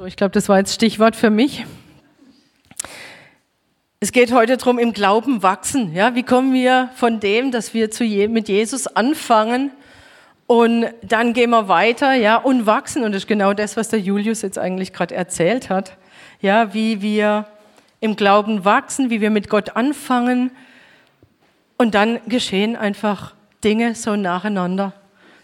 So, ich glaube, das war jetzt Stichwort für mich. Es geht heute darum, im Glauben wachsen. Ja, wie kommen wir von dem, dass wir zu Je mit Jesus anfangen und dann gehen wir weiter, ja, und wachsen. Und das ist genau das, was der Julius jetzt eigentlich gerade erzählt hat. Ja, wie wir im Glauben wachsen, wie wir mit Gott anfangen. Und dann geschehen einfach Dinge so nacheinander.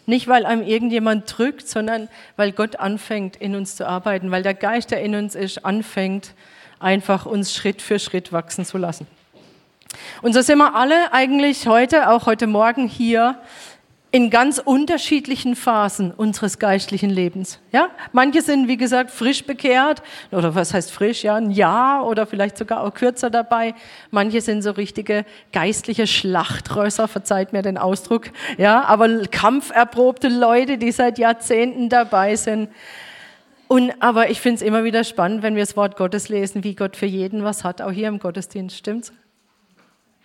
Nicht, weil einem irgendjemand drückt, sondern weil Gott anfängt, in uns zu arbeiten, weil der Geist, der in uns ist, anfängt, einfach uns Schritt für Schritt wachsen zu lassen. Und so sind wir alle eigentlich heute, auch heute Morgen hier, in ganz unterschiedlichen Phasen unseres geistlichen Lebens. Ja? Manche sind, wie gesagt, frisch bekehrt, oder was heißt frisch, ja, ein Jahr oder vielleicht sogar auch kürzer dabei. Manche sind so richtige geistliche Schlachtrösser, verzeiht mir den Ausdruck, ja, aber kampferprobte Leute, die seit Jahrzehnten dabei sind. Und, aber ich finde es immer wieder spannend, wenn wir das Wort Gottes lesen, wie Gott für jeden was hat, auch hier im Gottesdienst, stimmt's?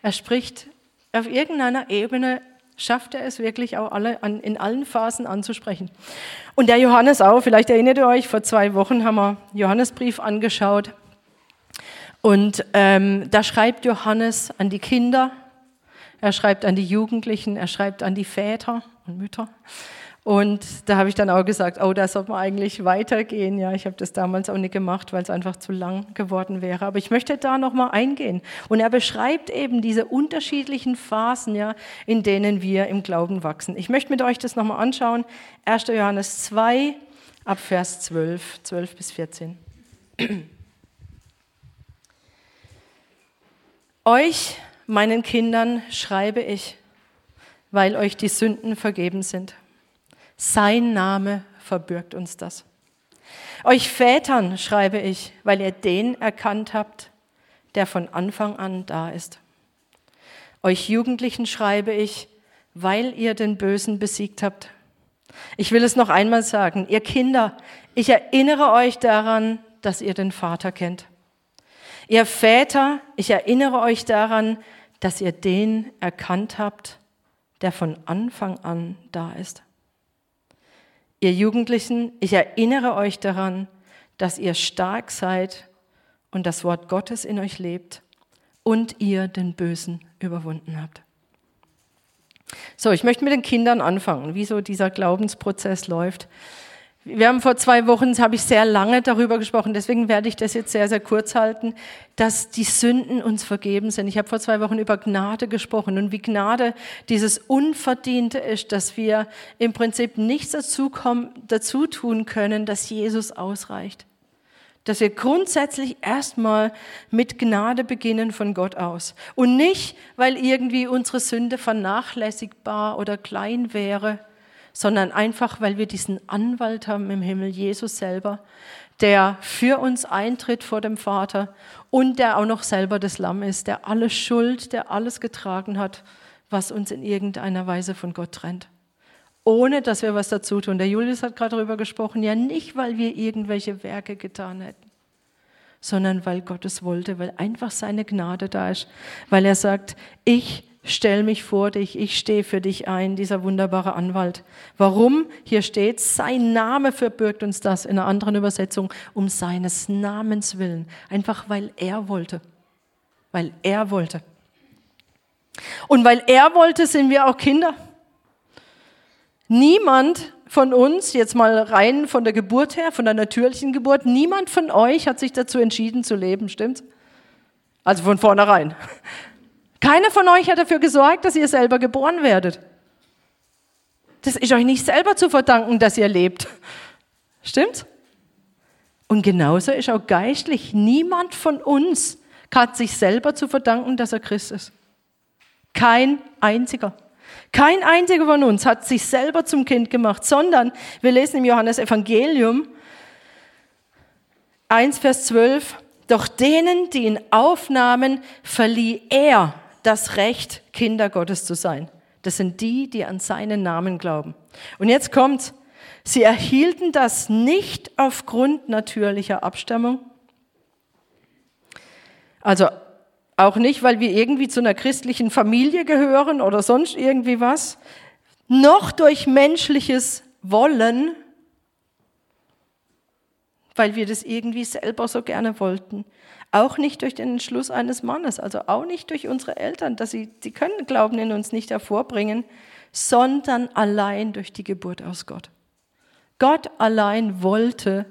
Er spricht auf irgendeiner Ebene schafft er es wirklich auch alle an, in allen Phasen anzusprechen. Und der Johannes auch, vielleicht erinnert ihr euch, vor zwei Wochen haben wir Johannesbrief angeschaut. Und ähm, da schreibt Johannes an die Kinder, er schreibt an die Jugendlichen, er schreibt an die Väter und Mütter. Und da habe ich dann auch gesagt, oh, da sollte man eigentlich weitergehen. Ja, ich habe das damals auch nicht gemacht, weil es einfach zu lang geworden wäre. Aber ich möchte da noch mal eingehen. Und er beschreibt eben diese unterschiedlichen Phasen, ja, in denen wir im Glauben wachsen. Ich möchte mit euch das noch mal anschauen. 1. Johannes 2, ab Vers 12, 12 bis 14. euch, meinen Kindern, schreibe ich, weil euch die Sünden vergeben sind sein Name verbürgt uns das. Euch Vätern schreibe ich, weil ihr den erkannt habt, der von Anfang an da ist. Euch Jugendlichen schreibe ich, weil ihr den Bösen besiegt habt. Ich will es noch einmal sagen, ihr Kinder, ich erinnere euch daran, dass ihr den Vater kennt. Ihr Väter, ich erinnere euch daran, dass ihr den erkannt habt, der von Anfang an da ist. Ihr Jugendlichen, ich erinnere euch daran, dass ihr stark seid und das Wort Gottes in euch lebt und ihr den Bösen überwunden habt. So, ich möchte mit den Kindern anfangen, wie so dieser Glaubensprozess läuft. Wir haben vor zwei Wochen, habe ich sehr lange darüber gesprochen, deswegen werde ich das jetzt sehr, sehr kurz halten, dass die Sünden uns vergeben sind. Ich habe vor zwei Wochen über Gnade gesprochen und wie Gnade dieses Unverdiente ist, dass wir im Prinzip nichts dazu, kommen, dazu tun können, dass Jesus ausreicht. Dass wir grundsätzlich erstmal mit Gnade beginnen von Gott aus. Und nicht, weil irgendwie unsere Sünde vernachlässigbar oder klein wäre, sondern einfach, weil wir diesen Anwalt haben im Himmel, Jesus selber, der für uns eintritt vor dem Vater und der auch noch selber das Lamm ist, der alle Schuld, der alles getragen hat, was uns in irgendeiner Weise von Gott trennt. Ohne dass wir was dazu tun. Der Julius hat gerade darüber gesprochen, ja nicht, weil wir irgendwelche Werke getan hätten, sondern weil Gott es wollte, weil einfach seine Gnade da ist, weil er sagt, ich stell mich vor dich, ich stehe für dich ein, dieser wunderbare Anwalt. Warum? Hier steht, sein Name verbirgt uns das in einer anderen Übersetzung, um seines Namens willen. Einfach weil er wollte. Weil er wollte. Und weil er wollte, sind wir auch Kinder. Niemand von uns, jetzt mal rein von der Geburt her, von der natürlichen Geburt, niemand von euch hat sich dazu entschieden zu leben, stimmt's? Also von vornherein. Keiner von euch hat dafür gesorgt, dass ihr selber geboren werdet. Das ist euch nicht selber zu verdanken, dass ihr lebt. Stimmt? Und genauso ist auch geistlich niemand von uns hat sich selber zu verdanken, dass er Christ ist. Kein einziger. Kein einziger von uns hat sich selber zum Kind gemacht, sondern wir lesen im Johannes Evangelium 1, Vers 12, doch denen, die ihn aufnahmen, verlieh er das Recht, Kinder Gottes zu sein. Das sind die, die an seinen Namen glauben. Und jetzt kommt, sie erhielten das nicht aufgrund natürlicher Abstammung. Also auch nicht, weil wir irgendwie zu einer christlichen Familie gehören oder sonst irgendwie was, noch durch menschliches Wollen. Weil wir das irgendwie selber so gerne wollten. Auch nicht durch den Entschluss eines Mannes, also auch nicht durch unsere Eltern, dass sie, sie können Glauben in uns nicht hervorbringen, sondern allein durch die Geburt aus Gott. Gott allein wollte,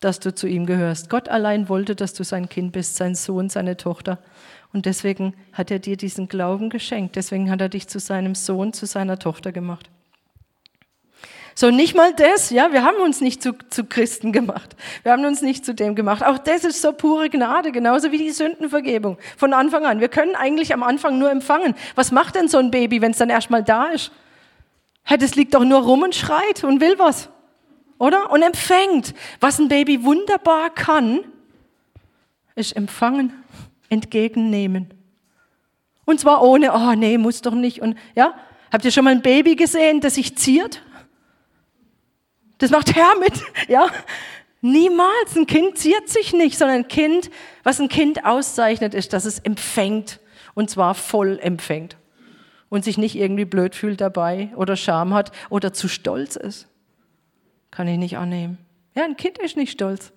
dass du zu ihm gehörst. Gott allein wollte, dass du sein Kind bist, sein Sohn, seine Tochter. Und deswegen hat er dir diesen Glauben geschenkt. Deswegen hat er dich zu seinem Sohn, zu seiner Tochter gemacht. So, nicht mal das, ja, wir haben uns nicht zu, zu Christen gemacht. Wir haben uns nicht zu dem gemacht. Auch das ist so pure Gnade, genauso wie die Sündenvergebung. Von Anfang an. Wir können eigentlich am Anfang nur empfangen. Was macht denn so ein Baby, wenn es dann erstmal da ist? Das liegt doch nur rum und schreit und will was. Oder? Und empfängt. Was ein Baby wunderbar kann, ist empfangen, entgegennehmen. Und zwar ohne, oh nee, muss doch nicht. Und ja, habt ihr schon mal ein Baby gesehen, das sich ziert? Das macht Herr mit, ja. Niemals. Ein Kind ziert sich nicht, sondern ein Kind, was ein Kind auszeichnet, ist, dass es empfängt. Und zwar voll empfängt. Und sich nicht irgendwie blöd fühlt dabei oder Scham hat oder zu stolz ist. Kann ich nicht annehmen. Ja, ein Kind ist nicht stolz.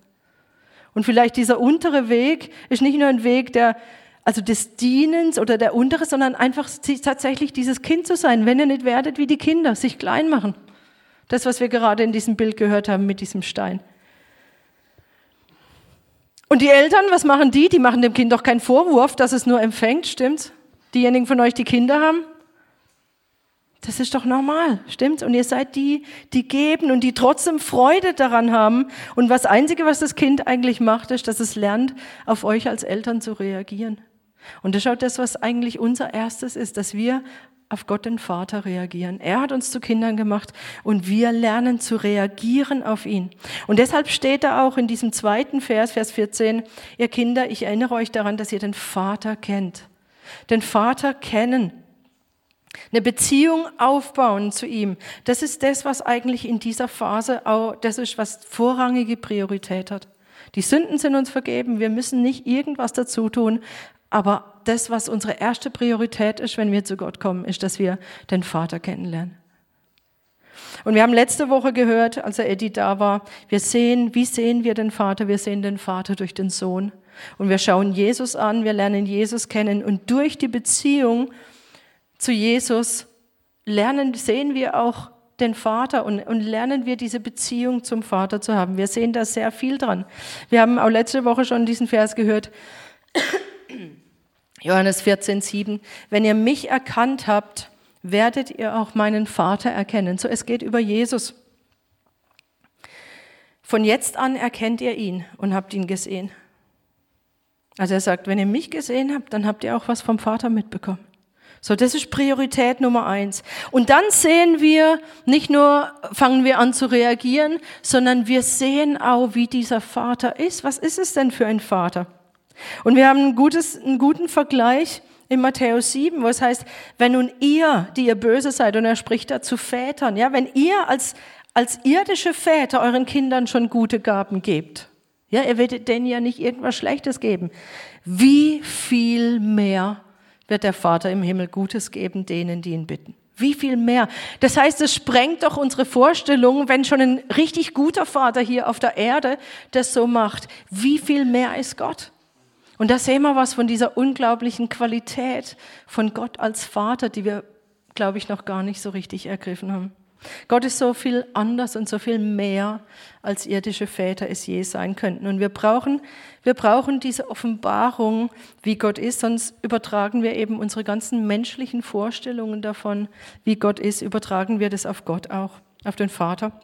Und vielleicht dieser untere Weg ist nicht nur ein Weg der, also des Dienens oder der untere, sondern einfach tatsächlich dieses Kind zu sein, wenn ihr nicht werdet wie die Kinder, sich klein machen. Das, was wir gerade in diesem Bild gehört haben mit diesem Stein. Und die Eltern, was machen die? Die machen dem Kind doch keinen Vorwurf, dass es nur empfängt, stimmt's? Diejenigen von euch, die Kinder haben? Das ist doch normal, stimmt's? Und ihr seid die, die geben und die trotzdem Freude daran haben. Und das Einzige, was das Kind eigentlich macht, ist, dass es lernt, auf euch als Eltern zu reagieren. Und das schaut das, was eigentlich unser erstes ist, dass wir auf Gott den Vater reagieren. Er hat uns zu Kindern gemacht und wir lernen zu reagieren auf ihn. Und deshalb steht da auch in diesem zweiten Vers, Vers 14, ihr Kinder, ich erinnere euch daran, dass ihr den Vater kennt. Den Vater kennen. Eine Beziehung aufbauen zu ihm. Das ist das, was eigentlich in dieser Phase auch, das ist, was vorrangige Priorität hat. Die Sünden sind uns vergeben. Wir müssen nicht irgendwas dazu tun. Aber das, was unsere erste Priorität ist, wenn wir zu Gott kommen, ist, dass wir den Vater kennenlernen. Und wir haben letzte Woche gehört, als Eddie da war, wir sehen, wie sehen wir den Vater? Wir sehen den Vater durch den Sohn. Und wir schauen Jesus an, wir lernen Jesus kennen. Und durch die Beziehung zu Jesus lernen, sehen wir auch den Vater und, und lernen wir diese Beziehung zum Vater zu haben. Wir sehen da sehr viel dran. Wir haben auch letzte Woche schon diesen Vers gehört. Johannes 14, 7. Wenn ihr mich erkannt habt, werdet ihr auch meinen Vater erkennen. So, es geht über Jesus. Von jetzt an erkennt ihr ihn und habt ihn gesehen. Also er sagt, wenn ihr mich gesehen habt, dann habt ihr auch was vom Vater mitbekommen. So, das ist Priorität Nummer eins. Und dann sehen wir, nicht nur fangen wir an zu reagieren, sondern wir sehen auch, wie dieser Vater ist. Was ist es denn für ein Vater? Und wir haben ein gutes, einen guten Vergleich in Matthäus 7, wo es heißt, wenn nun ihr, die ihr böse seid, und er spricht da zu Vätern, ja, wenn ihr als, als irdische Väter euren Kindern schon gute Gaben gebt, ja, ihr werdet denen ja nicht irgendwas Schlechtes geben. Wie viel mehr wird der Vater im Himmel Gutes geben denen, die ihn bitten? Wie viel mehr? Das heißt, es sprengt doch unsere Vorstellung, wenn schon ein richtig guter Vater hier auf der Erde das so macht. Wie viel mehr ist Gott? Und da sehen wir was von dieser unglaublichen Qualität von Gott als Vater, die wir, glaube ich, noch gar nicht so richtig ergriffen haben. Gott ist so viel anders und so viel mehr, als irdische Väter es je sein könnten. Und wir brauchen, wir brauchen diese Offenbarung, wie Gott ist, sonst übertragen wir eben unsere ganzen menschlichen Vorstellungen davon, wie Gott ist, übertragen wir das auf Gott auch, auf den Vater.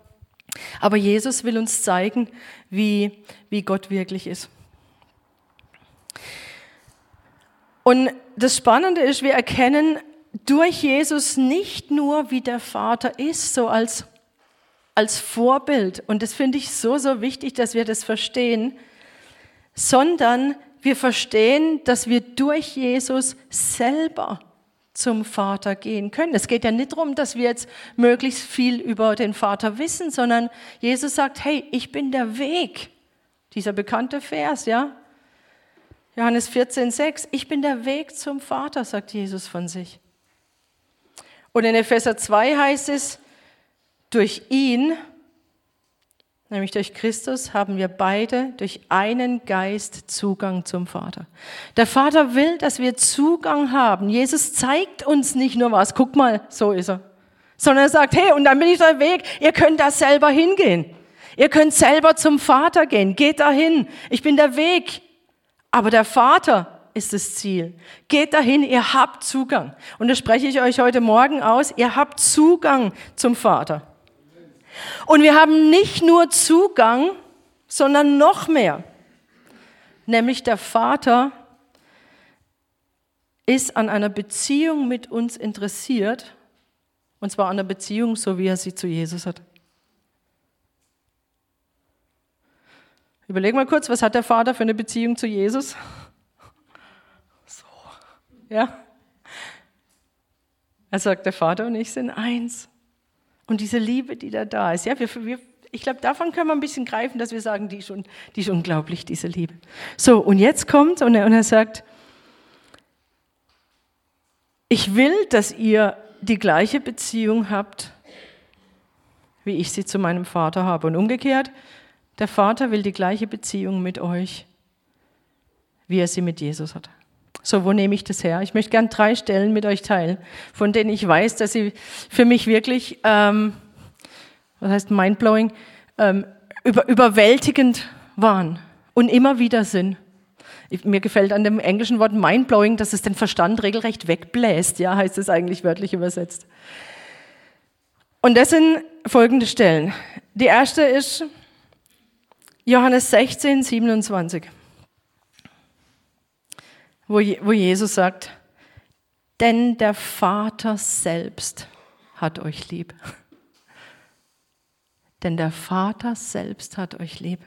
Aber Jesus will uns zeigen, wie, wie Gott wirklich ist. Und das Spannende ist, wir erkennen durch Jesus nicht nur, wie der Vater ist, so als, als Vorbild. Und das finde ich so, so wichtig, dass wir das verstehen, sondern wir verstehen, dass wir durch Jesus selber zum Vater gehen können. Es geht ja nicht darum, dass wir jetzt möglichst viel über den Vater wissen, sondern Jesus sagt, hey, ich bin der Weg. Dieser bekannte Vers, ja. Johannes 14, 6, ich bin der Weg zum Vater, sagt Jesus von sich. Und in Epheser 2 heißt es, durch ihn, nämlich durch Christus, haben wir beide durch einen Geist Zugang zum Vater. Der Vater will, dass wir Zugang haben. Jesus zeigt uns nicht nur was, guck mal, so ist er, sondern er sagt, hey, und dann bin ich der Weg, ihr könnt da selber hingehen. Ihr könnt selber zum Vater gehen, geht dahin. Ich bin der Weg. Aber der Vater ist das Ziel. Geht dahin, ihr habt Zugang. Und das spreche ich euch heute Morgen aus. Ihr habt Zugang zum Vater. Und wir haben nicht nur Zugang, sondern noch mehr. Nämlich der Vater ist an einer Beziehung mit uns interessiert. Und zwar an der Beziehung, so wie er sie zu Jesus hat. Überleg mal kurz, was hat der Vater für eine Beziehung zu Jesus? So, ja. Er sagt, der Vater und ich sind eins. Und diese Liebe, die da da ist, ja, wir, wir, ich glaube, davon können wir ein bisschen greifen, dass wir sagen, die ist, un, die ist unglaublich, diese Liebe. So, und jetzt kommt und er, und er sagt, ich will, dass ihr die gleiche Beziehung habt, wie ich sie zu meinem Vater habe. Und umgekehrt, der Vater will die gleiche Beziehung mit euch, wie er sie mit Jesus hat. So, wo nehme ich das her? Ich möchte gern drei Stellen mit euch teilen, von denen ich weiß, dass sie für mich wirklich, ähm, was heißt mindblowing, ähm, über, überwältigend waren und immer wieder sind. Ich, mir gefällt an dem englischen Wort mindblowing, dass es den Verstand regelrecht wegbläst, ja, heißt es eigentlich wörtlich übersetzt. Und das sind folgende Stellen. Die erste ist Johannes 16, 27 wo, Jesus sagt, denn der Vater selbst hat euch lieb. Denn der Vater selbst hat euch lieb,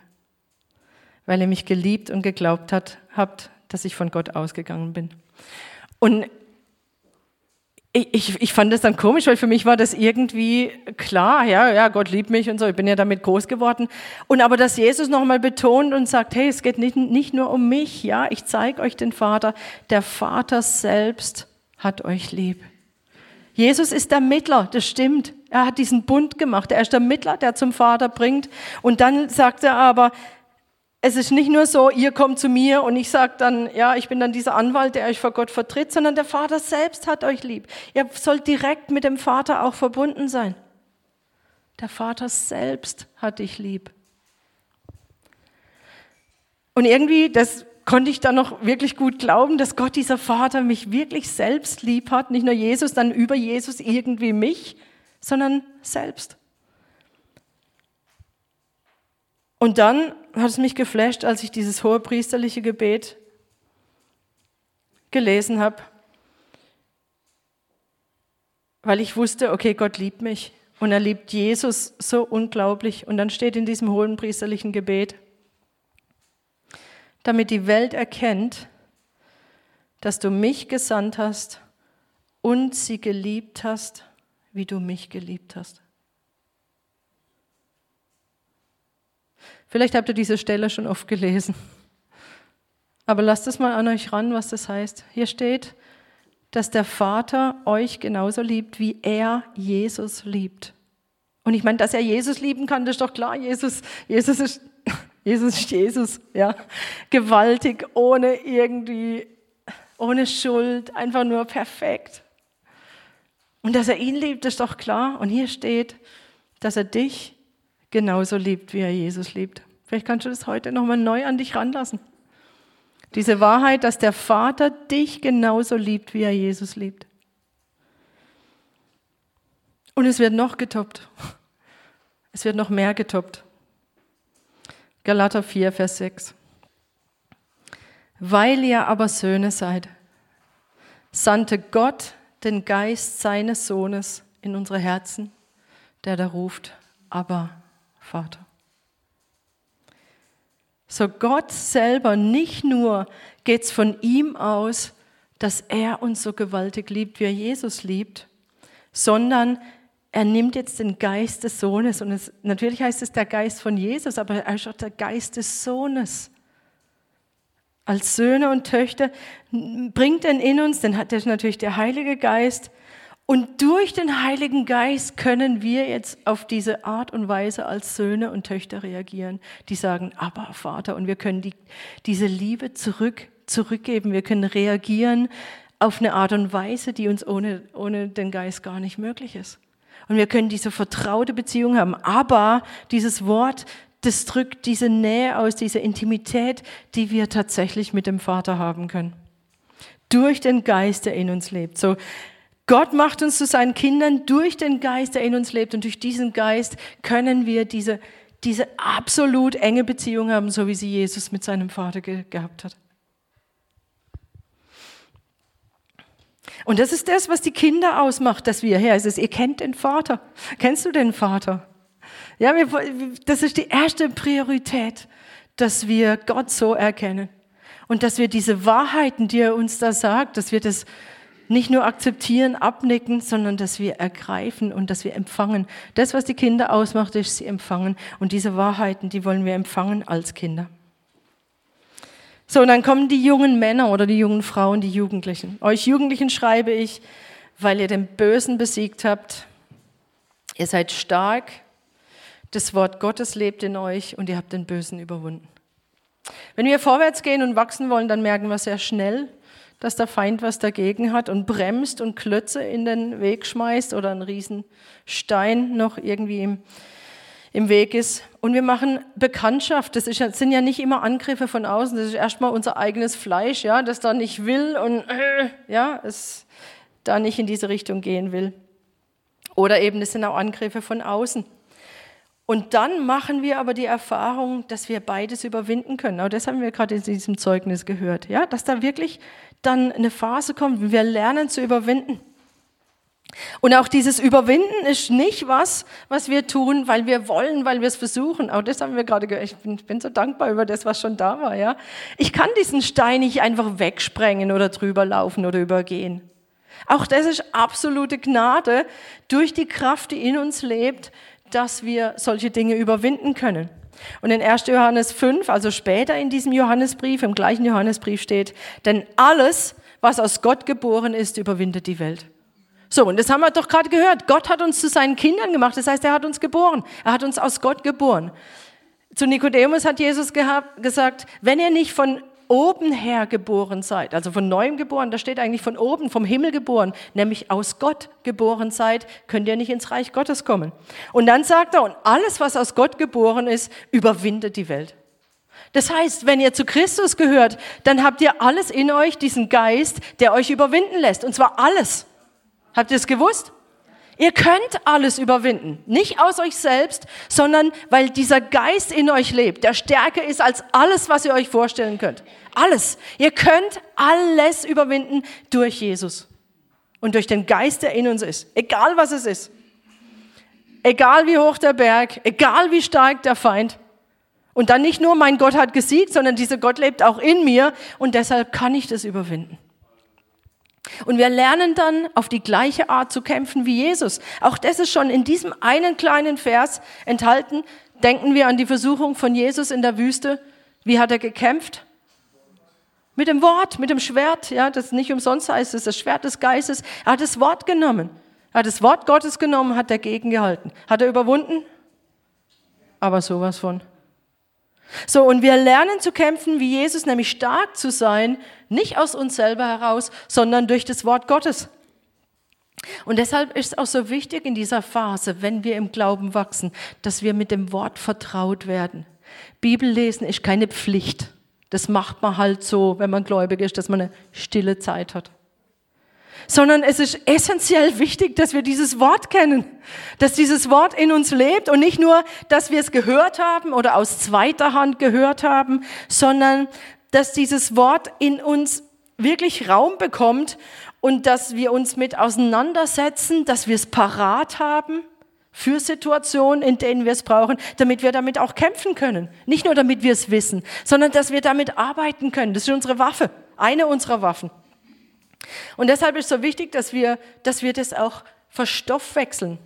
weil ihr mich geliebt und geglaubt habt, dass ich von Gott ausgegangen bin. Und ich, ich fand das dann komisch, weil für mich war das irgendwie klar, ja, ja, Gott liebt mich und so, ich bin ja damit groß geworden. Und aber, dass Jesus nochmal betont und sagt, hey, es geht nicht, nicht nur um mich, ja, ich zeige euch den Vater, der Vater selbst hat euch lieb. Jesus ist der Mittler, das stimmt. Er hat diesen Bund gemacht. Er ist der Mittler, der zum Vater bringt. Und dann sagt er aber, es ist nicht nur so, ihr kommt zu mir und ich sage dann, ja, ich bin dann dieser Anwalt, der euch vor Gott vertritt, sondern der Vater selbst hat euch lieb. Ihr sollt direkt mit dem Vater auch verbunden sein. Der Vater selbst hat dich lieb. Und irgendwie, das konnte ich dann noch wirklich gut glauben, dass Gott, dieser Vater, mich wirklich selbst lieb hat. Nicht nur Jesus, dann über Jesus irgendwie mich, sondern selbst. Und dann hat es mich geflasht, als ich dieses hohe priesterliche Gebet gelesen habe, weil ich wusste, okay, Gott liebt mich und er liebt Jesus so unglaublich. Und dann steht in diesem hohen priesterlichen Gebet, damit die Welt erkennt, dass du mich gesandt hast und sie geliebt hast, wie du mich geliebt hast. Vielleicht habt ihr diese Stelle schon oft gelesen. Aber lasst es mal an euch ran, was das heißt. Hier steht, dass der Vater euch genauso liebt, wie er Jesus liebt. Und ich meine, dass er Jesus lieben kann, das ist doch klar. Jesus, Jesus ist, Jesus ist Jesus, ja. Gewaltig, ohne irgendwie, ohne Schuld, einfach nur perfekt. Und dass er ihn liebt, ist doch klar. Und hier steht, dass er dich genauso liebt, wie er Jesus liebt. Vielleicht kannst du das heute nochmal neu an dich ranlassen. Diese Wahrheit, dass der Vater dich genauso liebt, wie er Jesus liebt. Und es wird noch getoppt. Es wird noch mehr getoppt. Galater 4, Vers 6. Weil ihr aber Söhne seid, sandte Gott den Geist seines Sohnes in unsere Herzen, der da ruft, aber Vater. So Gott selber, nicht nur geht es von ihm aus, dass er uns so gewaltig liebt, wie er Jesus liebt, sondern er nimmt jetzt den Geist des Sohnes und es, natürlich heißt es der Geist von Jesus, aber er ist auch der Geist des Sohnes. Als Söhne und Töchter bringt er in uns, denn hat er natürlich der Heilige Geist Und durch den Heiligen Geist können wir jetzt auf diese Art und Weise als Söhne und Töchter reagieren, die sagen, aber Vater, und wir können die, diese Liebe zurück, zurückgeben. Wir können reagieren auf eine Art und Weise, die uns ohne, ohne den Geist gar nicht möglich ist. Und wir können diese vertraute Beziehung haben. Aber dieses Wort, das drückt diese Nähe aus, diese Intimität, die wir tatsächlich mit dem Vater haben können. Durch den Geist, der in uns lebt. So, Gott macht uns zu seinen Kindern durch den Geist, der in uns lebt. Und durch diesen Geist können wir diese, diese absolut enge Beziehung haben, so wie sie Jesus mit seinem Vater ge gehabt hat. Und das ist das, was die Kinder ausmacht, dass wir, Herr, es ist, ihr kennt den Vater. Kennst du den Vater? Ja, wir, das ist die erste Priorität, dass wir Gott so erkennen. Und dass wir diese Wahrheiten, die er uns da sagt, dass wir das nicht nur akzeptieren, abnicken, sondern dass wir ergreifen und dass wir empfangen. Das, was die Kinder ausmacht, ist, sie empfangen. Und diese Wahrheiten, die wollen wir empfangen als Kinder. So, und dann kommen die jungen Männer oder die jungen Frauen, die Jugendlichen. Euch Jugendlichen schreibe ich, weil ihr den Bösen besiegt habt. Ihr seid stark, das Wort Gottes lebt in euch und ihr habt den Bösen überwunden. Wenn wir vorwärts gehen und wachsen wollen, dann merken wir sehr schnell, dass der Feind was dagegen hat und bremst und Klötze in den Weg schmeißt oder einen riesen Stein noch irgendwie im, im Weg ist. Und wir machen Bekanntschaft. Das, ist, das sind ja nicht immer Angriffe von außen. Das ist erstmal unser eigenes Fleisch, ja, das da nicht will und äh, ja, es da nicht in diese Richtung gehen will. Oder eben, es sind auch Angriffe von außen. Und dann machen wir aber die Erfahrung, dass wir beides überwinden können. Auch das haben wir gerade in diesem Zeugnis gehört, ja, dass da wirklich dann eine Phase kommt, wie wir lernen zu überwinden. Und auch dieses Überwinden ist nicht was, was wir tun, weil wir wollen, weil wir es versuchen. Auch das haben wir gerade gehört. Ich bin, bin, so dankbar über das, was schon da war. Ja, ich kann diesen Stein nicht einfach wegsprengen oder drüber laufen oder übergehen. Auch das ist absolute Gnade durch die Kraft, die in uns lebt, dass wir solche Dinge überwinden können. Und in 1. Johannes 5, also später in diesem Johannesbrief, im gleichen Johannesbrief steht, denn alles, was aus Gott geboren ist, überwindet die Welt. So, und das haben wir doch gerade gehört. Gott hat uns zu seinen Kindern gemacht. Das heißt, er hat uns geboren. Er hat uns aus Gott geboren. Zu Nikodemus hat Jesus gesagt, wenn ihr nicht von oben her geboren seid, also von neuem geboren, da steht eigentlich von oben, vom Himmel geboren, nämlich aus Gott geboren seid, könnt ihr nicht ins Reich Gottes kommen. Und dann sagt er, und alles, was aus Gott geboren ist, überwindet die Welt. Das heißt, wenn ihr zu Christus gehört, dann habt ihr alles in euch, diesen Geist, der euch überwinden lässt. Und zwar alles. Habt ihr es gewusst? Ihr könnt alles überwinden. Nicht aus euch selbst, sondern weil dieser Geist in euch lebt, der stärker ist als alles, was ihr euch vorstellen könnt. Alles. Ihr könnt alles überwinden durch Jesus. Und durch den Geist, der in uns ist. Egal was es ist. Egal wie hoch der Berg, egal wie stark der Feind. Und dann nicht nur, mein Gott hat gesiegt, sondern dieser Gott lebt auch in mir und deshalb kann ich das überwinden. Und wir lernen dann auf die gleiche Art zu kämpfen wie Jesus. Auch das ist schon in diesem einen kleinen Vers enthalten. Denken wir an die Versuchung von Jesus in der Wüste. Wie hat er gekämpft? Mit dem Wort, mit dem Schwert, ja, das nicht umsonst heißt, es das Schwert des Geistes. Er hat das Wort genommen. Er hat das Wort Gottes genommen, hat dagegen gehalten. Hat er überwunden? Aber sowas von. So, und wir lernen zu kämpfen wie Jesus, nämlich stark zu sein, nicht aus uns selber heraus, sondern durch das Wort Gottes. Und deshalb ist es auch so wichtig in dieser Phase, wenn wir im Glauben wachsen, dass wir mit dem Wort vertraut werden. Bibellesen ist keine Pflicht. Das macht man halt so, wenn man gläubig ist, dass man eine stille Zeit hat sondern es ist essentiell wichtig, dass wir dieses Wort kennen, dass dieses Wort in uns lebt und nicht nur, dass wir es gehört haben oder aus zweiter Hand gehört haben, sondern dass dieses Wort in uns wirklich Raum bekommt und dass wir uns mit auseinandersetzen, dass wir es parat haben für Situationen, in denen wir es brauchen, damit wir damit auch kämpfen können. Nicht nur damit wir es wissen, sondern dass wir damit arbeiten können. Das ist unsere Waffe, eine unserer Waffen. Und deshalb ist es so wichtig, dass wir, dass wir das auch verstoffwechseln.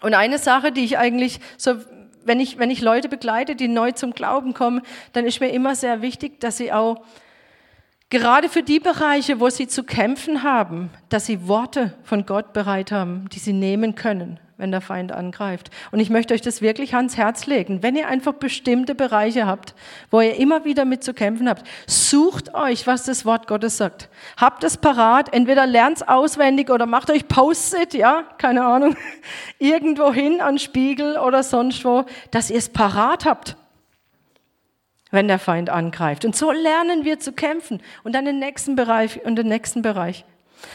Und eine Sache, die ich eigentlich so, wenn ich, wenn ich Leute begleite, die neu zum Glauben kommen, dann ist mir immer sehr wichtig, dass sie auch Gerade für die Bereiche, wo sie zu kämpfen haben, dass sie Worte von Gott bereit haben, die sie nehmen können, wenn der Feind angreift. Und ich möchte euch das wirklich ans Herz legen. Wenn ihr einfach bestimmte Bereiche habt, wo ihr immer wieder mit zu kämpfen habt, sucht euch, was das Wort Gottes sagt. Habt es parat, entweder lernt es auswendig oder macht euch Post-it, ja, keine Ahnung, irgendwo hin an Spiegel oder sonst wo, dass ihr es parat habt wenn der Feind angreift. Und so lernen wir zu kämpfen und dann den nächsten Bereich und den nächsten Bereich.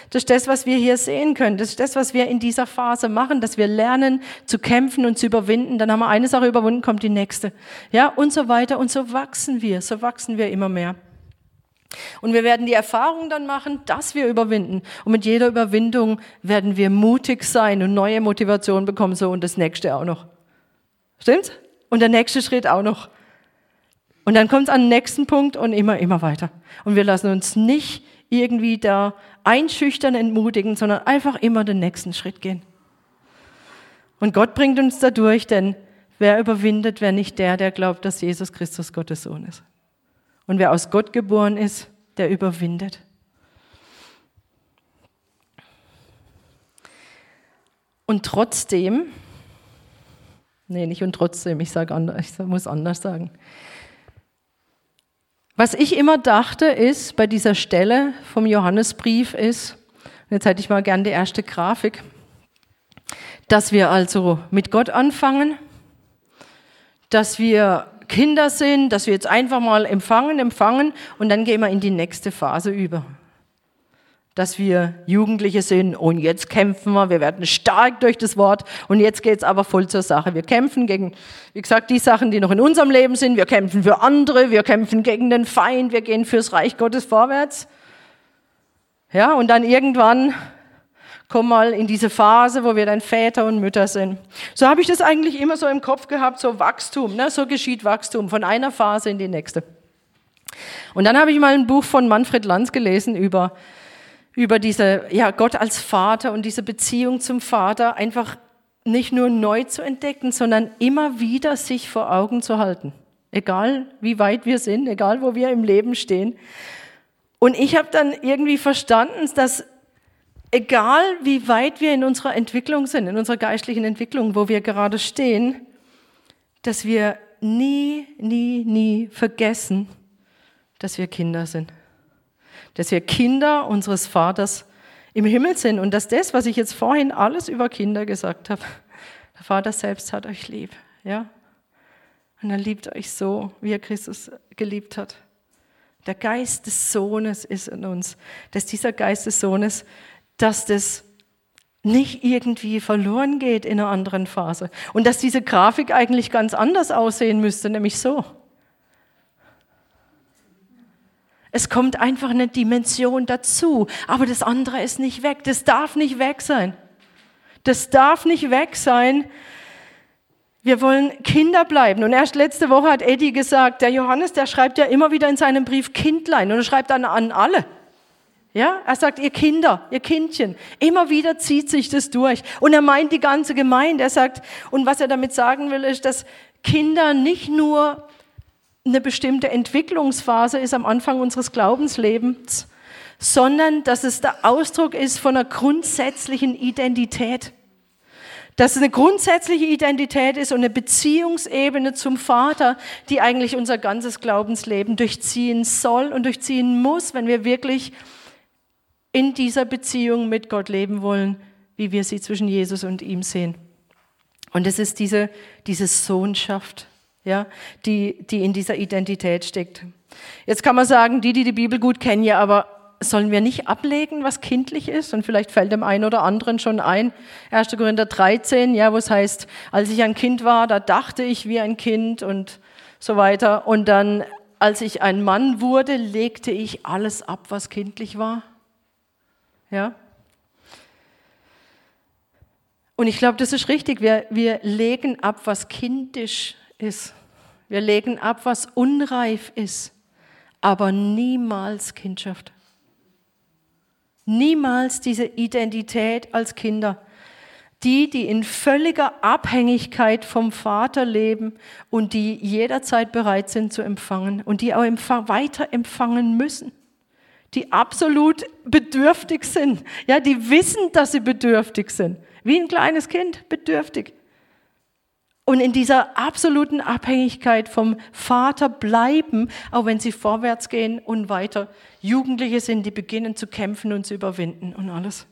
Das ist das, was wir hier sehen können. Das ist das, was wir in dieser Phase machen, dass wir lernen zu kämpfen und zu überwinden. Dann haben wir eine Sache überwunden, kommt die nächste. Ja, und so weiter. Und so wachsen wir. So wachsen wir immer mehr. Und wir werden die Erfahrung dann machen, dass wir überwinden. Und mit jeder Überwindung werden wir mutig sein und neue Motivation bekommen. So und das nächste auch noch. Stimmt's? Und der nächste Schritt auch noch. Und dann kommt es an den nächsten Punkt und immer, immer weiter. Und wir lassen uns nicht irgendwie da einschüchtern, entmutigen, sondern einfach immer den nächsten Schritt gehen. Und Gott bringt uns dadurch, denn wer überwindet, wer nicht der, der glaubt, dass Jesus Christus Gottes Sohn ist. Und wer aus Gott geboren ist, der überwindet. Und trotzdem, nee, nicht und trotzdem, ich, sag anders, ich muss anders sagen. Was ich immer dachte, ist bei dieser Stelle vom Johannesbrief ist, jetzt hätte ich mal gern die erste Grafik, dass wir also mit Gott anfangen, dass wir Kinder sind, dass wir jetzt einfach mal empfangen, empfangen und dann gehen wir in die nächste Phase über dass wir Jugendliche sind und jetzt kämpfen wir, wir werden stark durch das Wort und jetzt geht es aber voll zur Sache. Wir kämpfen gegen, wie gesagt, die Sachen, die noch in unserem Leben sind, wir kämpfen für andere, wir kämpfen gegen den Feind, wir gehen fürs Reich Gottes vorwärts. Ja, und dann irgendwann komm mal in diese Phase, wo wir dann Väter und Mütter sind. So habe ich das eigentlich immer so im Kopf gehabt, so Wachstum, ne? so geschieht Wachstum von einer Phase in die nächste. Und dann habe ich mal ein Buch von Manfred Lanz gelesen über über diese, ja, Gott als Vater und diese Beziehung zum Vater einfach nicht nur neu zu entdecken, sondern immer wieder sich vor Augen zu halten. Egal wie weit wir sind, egal wo wir im Leben stehen. Und ich habe dann irgendwie verstanden, dass egal wie weit wir in unserer Entwicklung sind, in unserer geistlichen Entwicklung, wo wir gerade stehen, dass wir nie, nie, nie vergessen, dass wir Kinder sind dass wir Kinder unseres Vaters im Himmel sind und dass das, was ich jetzt vorhin alles über Kinder gesagt habe, der Vater selbst hat euch lieb, ja? Und er liebt euch so, wie er Christus geliebt hat. Der Geist des Sohnes ist in uns, dass dieser Geist des Sohnes, dass das nicht irgendwie verloren geht in einer anderen Phase und dass diese Grafik eigentlich ganz anders aussehen müsste, nämlich so. Es kommt einfach eine Dimension dazu, aber das andere ist nicht weg. Das darf nicht weg sein. Das darf nicht weg sein. Wir wollen Kinder bleiben. Und erst letzte Woche hat Eddie gesagt, der Johannes, der schreibt ja immer wieder in seinem Brief Kindlein und er schreibt dann an alle. Ja, er sagt, ihr Kinder, ihr Kindchen. Immer wieder zieht sich das durch. Und er meint die ganze Gemeinde. Er sagt, und was er damit sagen will, ist, dass Kinder nicht nur eine bestimmte Entwicklungsphase ist am Anfang unseres Glaubenslebens, sondern dass es der Ausdruck ist von einer grundsätzlichen Identität. Dass es eine grundsätzliche Identität ist und eine Beziehungsebene zum Vater, die eigentlich unser ganzes Glaubensleben durchziehen soll und durchziehen muss, wenn wir wirklich in dieser Beziehung mit Gott leben wollen, wie wir sie zwischen Jesus und ihm sehen. Und es ist diese, diese Sohnschaft ja, die, die in dieser Identität steckt. Jetzt kann man sagen, die, die die Bibel gut kennen, ja, aber sollen wir nicht ablegen, was kindlich ist? Und vielleicht fällt dem einen oder anderen schon ein, 1. Korinther 13, ja, wo es heißt, als ich ein Kind war, da dachte ich wie ein Kind und so weiter. Und dann, als ich ein Mann wurde, legte ich alles ab, was kindlich war. Ja. Und ich glaube, das ist richtig. Wir, wir legen ab, was kindisch ist. Wir legen ab, was unreif ist, aber niemals Kindschaft. Niemals diese Identität als Kinder. Die, die in völliger Abhängigkeit vom Vater leben und die jederzeit bereit sind zu empfangen und die auch weiter empfangen müssen. die absolut bedürftig sind. Ja, die wissen, dass sie bedürftig sind. Wie ein kleines Kind, bedürftig. Und in dieser absoluten Abhängigkeit vom Vater bleiben, auch wenn sie vorwärts gehen und weiter Jugendliche sind, die beginnen zu kämpfen und zu überwinden und alles.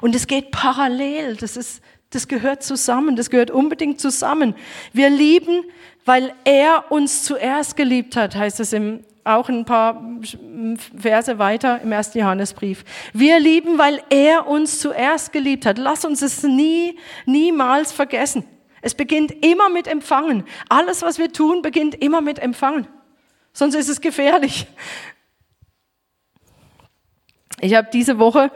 Und es geht parallel, das, ist, das gehört zusammen, das gehört unbedingt zusammen. Wir lieben, weil er uns zuerst geliebt hat, heißt es im auch ein paar Verse weiter im ersten Johannesbrief. Wir lieben, weil er uns zuerst geliebt hat. Lass uns es nie, niemals vergessen. Es beginnt immer mit Empfangen. Alles, was wir tun, beginnt immer mit Empfangen. Sonst ist es gefährlich. Ich habe diese Woche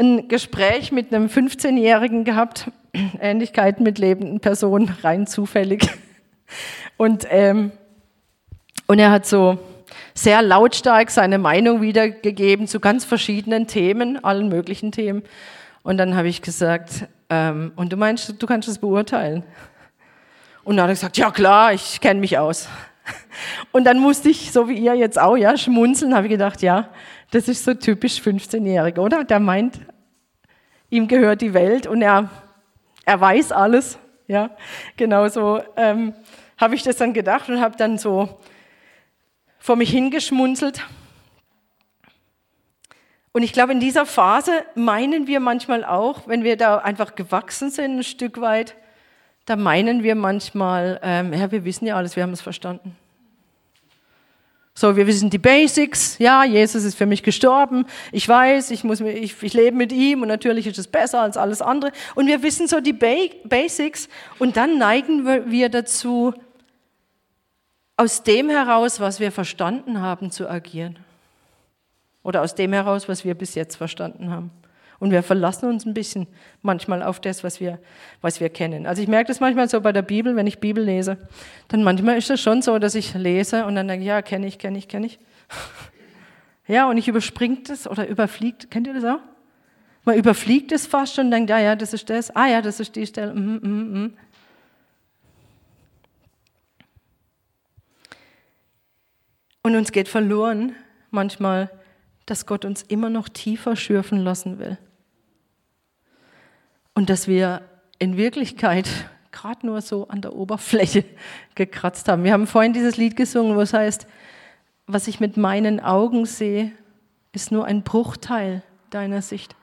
ein Gespräch mit einem 15-Jährigen gehabt, Ähnlichkeiten mit lebenden Personen, rein zufällig. Und, ähm, und er hat so sehr lautstark seine Meinung wiedergegeben zu ganz verschiedenen Themen, allen möglichen Themen. Und dann habe ich gesagt, ähm, und du meinst, du kannst das beurteilen? Und dann hat er gesagt, ja klar, ich kenne mich aus. Und dann musste ich, so wie ihr jetzt auch, ja, schmunzeln, habe ich gedacht, ja, das ist so typisch 15-Jähriger, oder? Der meint, ihm gehört die Welt und er, er weiß alles, ja. Genauso ähm, habe ich das dann gedacht und habe dann so vor mich hingeschmunzelt. Und ich glaube, in dieser Phase meinen wir manchmal auch, wenn wir da einfach gewachsen sind, ein Stück weit, da meinen wir manchmal, ähm, ja, wir wissen ja alles, wir haben es verstanden. So, wir wissen die Basics. Ja, Jesus ist für mich gestorben. Ich weiß, ich, muss, ich, ich lebe mit ihm und natürlich ist es besser als alles andere. Und wir wissen so die ba Basics und dann neigen wir dazu, aus dem heraus, was wir verstanden haben, zu agieren. Oder aus dem heraus, was wir bis jetzt verstanden haben. Und wir verlassen uns ein bisschen manchmal auf das, was wir, was wir kennen. Also ich merke das manchmal so bei der Bibel, wenn ich Bibel lese. Dann manchmal ist es schon so, dass ich lese und dann denke, ja, kenne ich, kenne ich, kenne ich. Ja, und ich überspringe das oder überfliegt, kennt ihr das auch? Man überfliegt es fast und denkt, ja, ja, das ist das. Ah ja, das ist die Stelle. Mm, mm, mm. Und uns geht verloren manchmal, dass Gott uns immer noch tiefer schürfen lassen will. Und dass wir in Wirklichkeit gerade nur so an der Oberfläche gekratzt haben. Wir haben vorhin dieses Lied gesungen, wo es heißt, was ich mit meinen Augen sehe, ist nur ein Bruchteil deiner Sicht.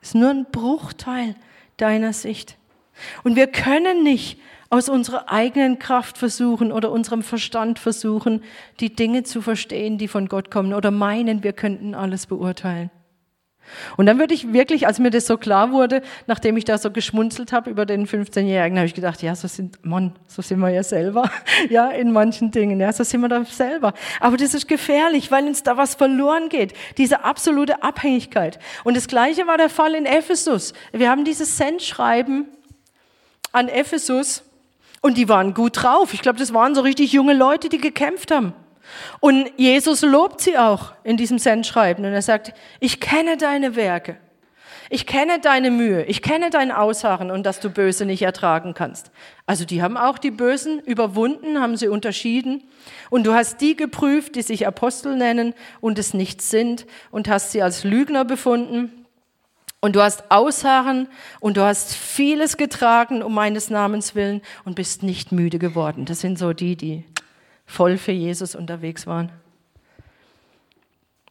Ist nur ein Bruchteil deiner Sicht. Und wir können nicht aus unserer eigenen Kraft versuchen oder unserem Verstand versuchen, die Dinge zu verstehen, die von Gott kommen oder meinen, wir könnten alles beurteilen. Und dann würde ich wirklich, als mir das so klar wurde, nachdem ich da so geschmunzelt habe über den 15-Jährigen, habe ich gedacht, ja, so sind, Mann, so sind wir ja selber, ja, in manchen Dingen, ja, so sind wir da selber. Aber das ist gefährlich, weil uns da was verloren geht, diese absolute Abhängigkeit. Und das Gleiche war der Fall in Ephesus. Wir haben dieses Sendschreiben an Ephesus und die waren gut drauf. Ich glaube, das waren so richtig junge Leute, die gekämpft haben. Und Jesus lobt sie auch in diesem Sendschreiben. Und er sagt, ich kenne deine Werke. Ich kenne deine Mühe. Ich kenne dein Ausharren und dass du Böse nicht ertragen kannst. Also die haben auch die Bösen überwunden, haben sie unterschieden. Und du hast die geprüft, die sich Apostel nennen und es nicht sind und hast sie als Lügner befunden. Und du hast Ausharren und du hast vieles getragen um meines Namens willen und bist nicht müde geworden. Das sind so die, die voll für Jesus unterwegs waren.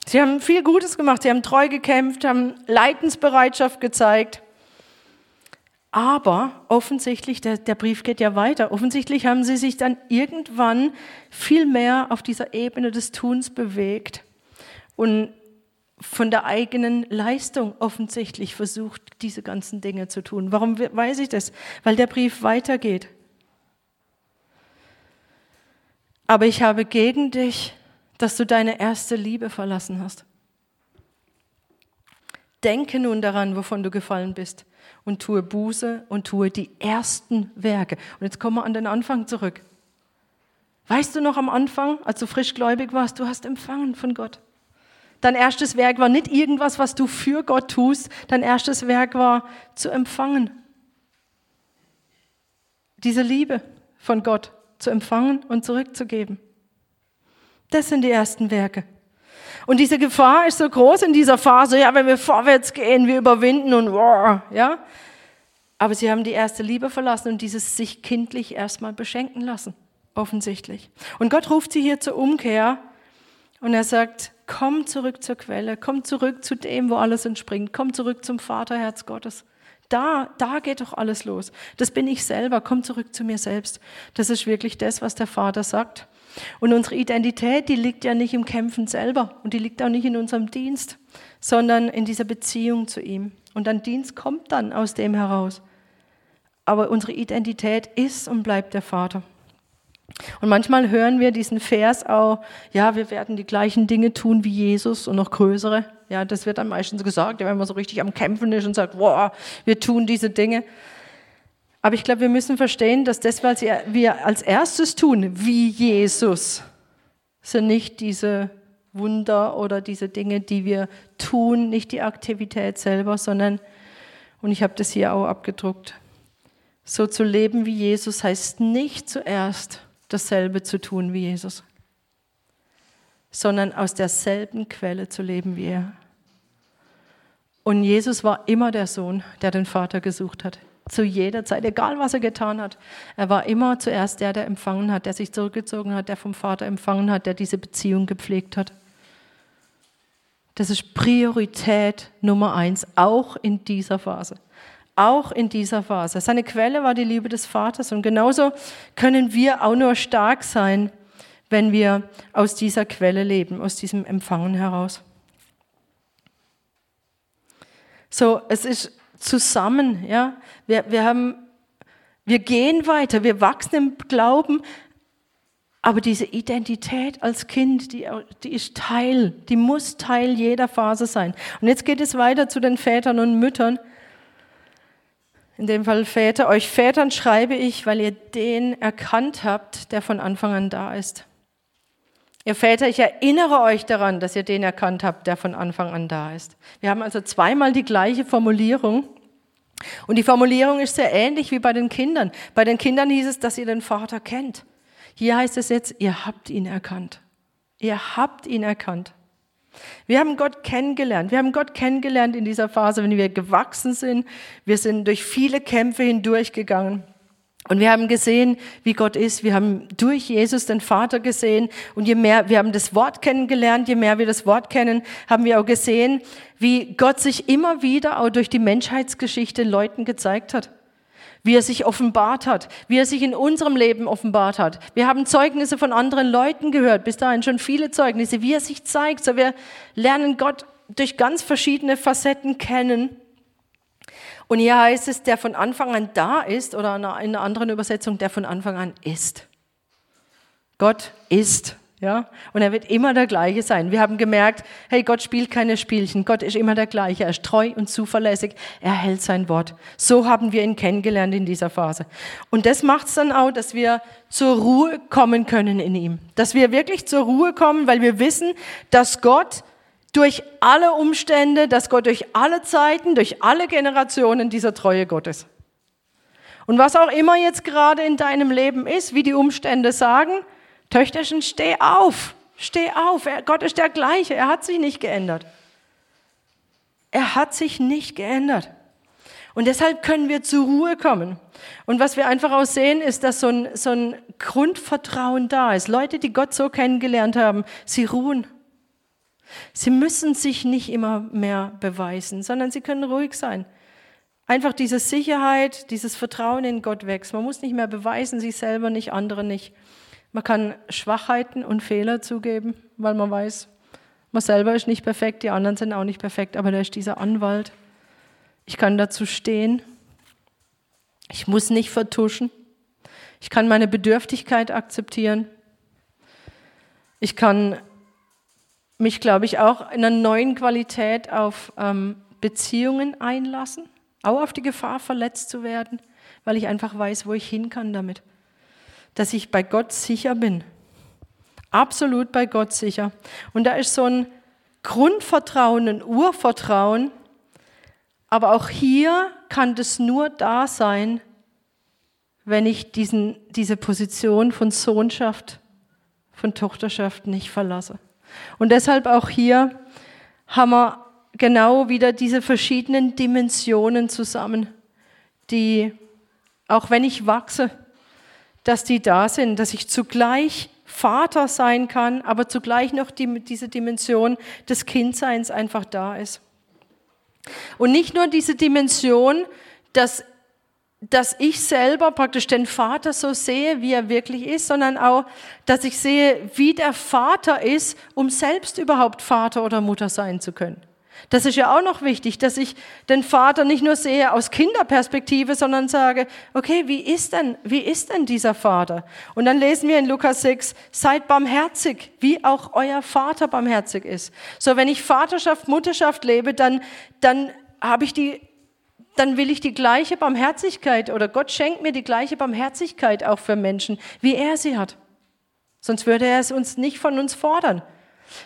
Sie haben viel Gutes gemacht, sie haben treu gekämpft, haben Leidensbereitschaft gezeigt. Aber offensichtlich, der, der, Brief geht ja weiter, offensichtlich haben sie sich dann irgendwann viel mehr auf dieser Ebene des Tuns bewegt und von der eigenen Leistung offensichtlich versucht, diese ganzen Dinge zu tun. Warum weiß ich das? Weil der Brief weitergeht. Aber ich habe gegen dich, dass du deine erste Liebe verlassen hast. Denke nun daran, wovon du gefallen bist, und tue Buße und tue die ersten Werke. Und jetzt kommen wir an den Anfang zurück. Weißt du noch am Anfang, als du frischgläubig warst, du hast empfangen von Gott. Dein erstes Werk war nicht irgendwas, was du für Gott tust. Dein erstes Werk war zu empfangen. Diese Liebe von Gott zu empfangen und zurückzugeben. Das sind die ersten Werke. Und diese Gefahr ist so groß in dieser Phase, ja, wenn wir vorwärts gehen, wir überwinden und wow, ja. Aber sie haben die erste Liebe verlassen und dieses sich kindlich erstmal beschenken lassen, offensichtlich. Und Gott ruft sie hier zur Umkehr und er sagt, komm zurück zur Quelle, komm zurück zu dem, wo alles entspringt, komm zurück zum Vaterherz Gottes. Da, da geht doch alles los. Das bin ich selber. Komm zurück zu mir selbst. Das ist wirklich das, was der Vater sagt. Und unsere Identität, die liegt ja nicht im Kämpfen selber und die liegt auch nicht in unserem Dienst, sondern in dieser Beziehung zu ihm. Und ein Dienst kommt dann aus dem heraus. Aber unsere Identität ist und bleibt der Vater. Und manchmal hören wir diesen Vers auch, ja, wir werden die gleichen Dinge tun wie Jesus und noch größere. Ja, das wird dann meistens gesagt, wenn man so richtig am Kämpfen ist und sagt, wow, wir tun diese Dinge. Aber ich glaube, wir müssen verstehen, dass das, was wir als erstes tun, wie Jesus, sind nicht diese Wunder oder diese Dinge, die wir tun, nicht die Aktivität selber, sondern, und ich habe das hier auch abgedruckt, so zu leben wie Jesus heißt nicht zuerst dasselbe zu tun wie Jesus, sondern aus derselben Quelle zu leben wie er. Und Jesus war immer der Sohn, der den Vater gesucht hat. Zu jeder Zeit, egal was er getan hat. Er war immer zuerst der, der empfangen hat, der sich zurückgezogen hat, der vom Vater empfangen hat, der diese Beziehung gepflegt hat. Das ist Priorität Nummer eins, auch in dieser Phase. Auch in dieser Phase. Seine Quelle war die Liebe des Vaters. Und genauso können wir auch nur stark sein, wenn wir aus dieser Quelle leben, aus diesem Empfangen heraus. So, es ist zusammen, ja. Wir, wir haben, wir gehen weiter, wir wachsen im Glauben, aber diese Identität als Kind, die, die ist Teil, die muss Teil jeder Phase sein. Und jetzt geht es weiter zu den Vätern und Müttern. In dem Fall Väter. Euch Vätern schreibe ich, weil ihr den erkannt habt, der von Anfang an da ist. Ihr Väter, ich erinnere euch daran, dass ihr den erkannt habt, der von Anfang an da ist. Wir haben also zweimal die gleiche Formulierung. Und die Formulierung ist sehr ähnlich wie bei den Kindern. Bei den Kindern hieß es, dass ihr den Vater kennt. Hier heißt es jetzt, ihr habt ihn erkannt. Ihr habt ihn erkannt. Wir haben Gott kennengelernt. Wir haben Gott kennengelernt in dieser Phase, wenn wir gewachsen sind. Wir sind durch viele Kämpfe hindurchgegangen. Und wir haben gesehen, wie Gott ist. Wir haben durch Jesus den Vater gesehen. Und je mehr, wir haben das Wort kennengelernt, je mehr wir das Wort kennen, haben wir auch gesehen, wie Gott sich immer wieder auch durch die Menschheitsgeschichte Leuten gezeigt hat. Wie er sich offenbart hat, wie er sich in unserem Leben offenbart hat. Wir haben Zeugnisse von anderen Leuten gehört, bis dahin schon viele Zeugnisse, wie er sich zeigt. So wir lernen Gott durch ganz verschiedene Facetten kennen. Und hier heißt es, der von Anfang an da ist, oder in einer anderen Übersetzung, der von Anfang an ist. Gott ist. Ja, und er wird immer der gleiche sein. Wir haben gemerkt, hey, Gott spielt keine Spielchen. Gott ist immer der gleiche. Er ist treu und zuverlässig. Er hält sein Wort. So haben wir ihn kennengelernt in dieser Phase. Und das macht es dann auch, dass wir zur Ruhe kommen können in ihm. Dass wir wirklich zur Ruhe kommen, weil wir wissen, dass Gott durch alle Umstände, dass Gott durch alle Zeiten, durch alle Generationen dieser Treue Gottes. Und was auch immer jetzt gerade in deinem Leben ist, wie die Umstände sagen, Töchterchen, steh auf, steh auf. Gott ist der gleiche, er hat sich nicht geändert. Er hat sich nicht geändert. Und deshalb können wir zur Ruhe kommen. Und was wir einfach auch sehen, ist, dass so ein, so ein Grundvertrauen da ist. Leute, die Gott so kennengelernt haben, sie ruhen. Sie müssen sich nicht immer mehr beweisen, sondern sie können ruhig sein. Einfach diese Sicherheit, dieses Vertrauen in Gott wächst. Man muss nicht mehr beweisen, sich selber nicht, andere nicht. Man kann Schwachheiten und Fehler zugeben, weil man weiß, man selber ist nicht perfekt, die anderen sind auch nicht perfekt, aber da ist dieser Anwalt. Ich kann dazu stehen. Ich muss nicht vertuschen. Ich kann meine Bedürftigkeit akzeptieren. Ich kann mich, glaube ich, auch in einer neuen Qualität auf ähm, Beziehungen einlassen, auch auf die Gefahr, verletzt zu werden, weil ich einfach weiß, wo ich hin kann damit. Dass ich bei Gott sicher bin. Absolut bei Gott sicher. Und da ist so ein Grundvertrauen, ein Urvertrauen. Aber auch hier kann das nur da sein, wenn ich diesen, diese Position von Sohnschaft von Tochterschaft nicht verlasse. Und deshalb auch hier haben wir genau wieder diese verschiedenen Dimensionen zusammen, die, auch wenn ich wachse, dass die da sind, dass ich zugleich Vater sein kann, aber zugleich noch die, diese Dimension des Kindseins einfach da ist. Und nicht nur diese Dimension, dass, dass ich selber praktisch den Vater so sehe, wie er wirklich ist, sondern auch, dass ich sehe, wie der Vater ist, um selbst überhaupt Vater oder Mutter sein zu können. Das ist ja auch noch wichtig, dass ich den Vater nicht nur sehe aus Kinderperspektive, sondern sage, okay, wie ist denn, wie ist denn dieser Vater? Und dann lesen wir in Lukas 6, seid barmherzig, wie auch euer Vater barmherzig ist. So, wenn ich Vaterschaft, Mutterschaft lebe, dann, dann habe ich die, dann will ich die gleiche Barmherzigkeit oder Gott schenkt mir die gleiche Barmherzigkeit auch für Menschen, wie er sie hat. Sonst würde er es uns nicht von uns fordern.